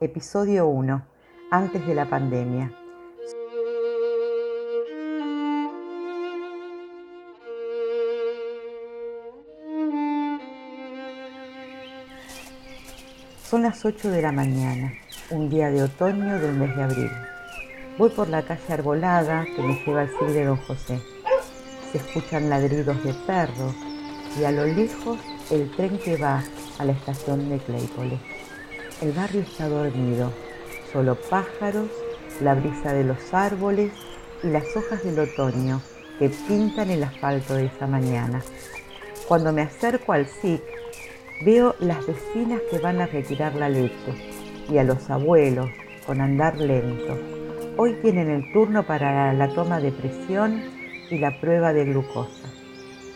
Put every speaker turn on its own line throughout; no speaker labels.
Episodio 1. Antes de la pandemia. Son las 8 de la mañana, un día de otoño del mes de abril. Voy por la calle arbolada que me lleva al cine de Don José. Se escuchan ladridos de perros y a lo lejos el tren que va a la estación de Claypole. El barrio está dormido, solo pájaros, la brisa de los árboles y las hojas del otoño que pintan el asfalto de esa mañana. Cuando me acerco al SIC, veo las vecinas que van a retirar la leche y a los abuelos con andar lento. Hoy tienen el turno para la toma de presión y la prueba de glucosa.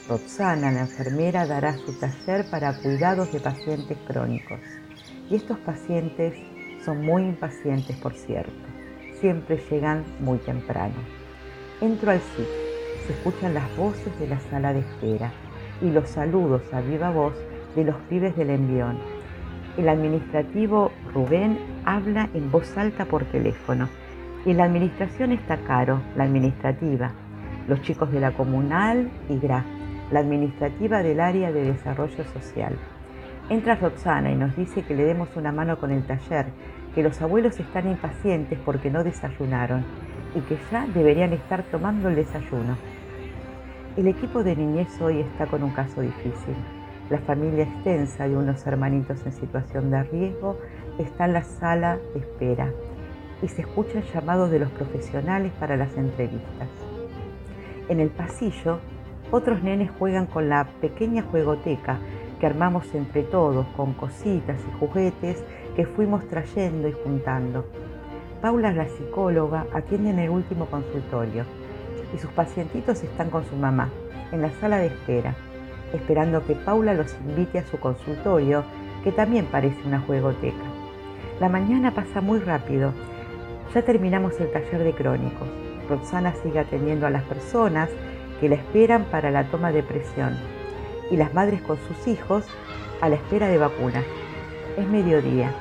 Roxana, la enfermera, dará su taller para cuidados de pacientes crónicos. Y estos pacientes son muy impacientes, por cierto. Siempre llegan muy temprano. Entro al SIC. Se escuchan las voces de la sala de espera y los saludos a viva voz de los pibes del envión. El administrativo Rubén habla en voz alta por teléfono. Y la administración está caro, la administrativa. Los chicos de la comunal y GRA, la administrativa del área de desarrollo social. Entra Roxana y nos dice que le demos una mano con el taller, que los abuelos están impacientes porque no desayunaron y que ya deberían estar tomando el desayuno. El equipo de niñez hoy está con un caso difícil. La familia extensa de unos hermanitos en situación de riesgo está en la sala de espera y se escucha el llamado de los profesionales para las entrevistas. En el pasillo, otros nenes juegan con la pequeña juegoteca que armamos entre todos con cositas y juguetes que fuimos trayendo y juntando. Paula, la psicóloga, atiende en el último consultorio y sus pacientitos están con su mamá en la sala de espera, esperando que Paula los invite a su consultorio, que también parece una juegoteca. La mañana pasa muy rápido. Ya terminamos el taller de crónicos. Roxana sigue atendiendo a las personas que la esperan para la toma de presión y las madres con sus hijos a la espera de vacunas. Es mediodía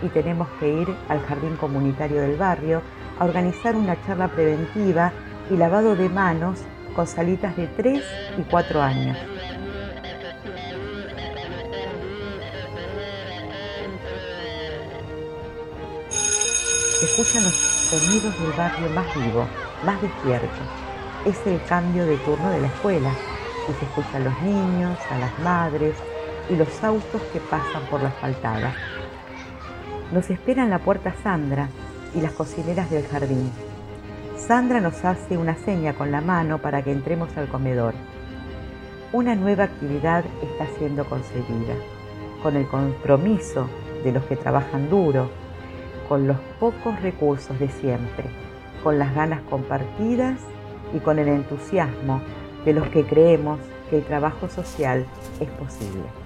y tenemos que ir al jardín comunitario del barrio a organizar una charla preventiva y lavado de manos con salitas de 3 y 4 años. Se escuchan los sonidos del barrio más vivo, más despierto. Es el cambio de turno de la escuela y se escuchan los niños, a las madres y los autos que pasan por la asfaltada. Nos espera en la puerta Sandra y las cocineras del jardín. Sandra nos hace una seña con la mano para que entremos al comedor. Una nueva actividad está siendo concebida, con el compromiso de los que trabajan duro, con los pocos recursos de siempre, con las ganas compartidas y con el entusiasmo de los que creemos que el trabajo social es posible.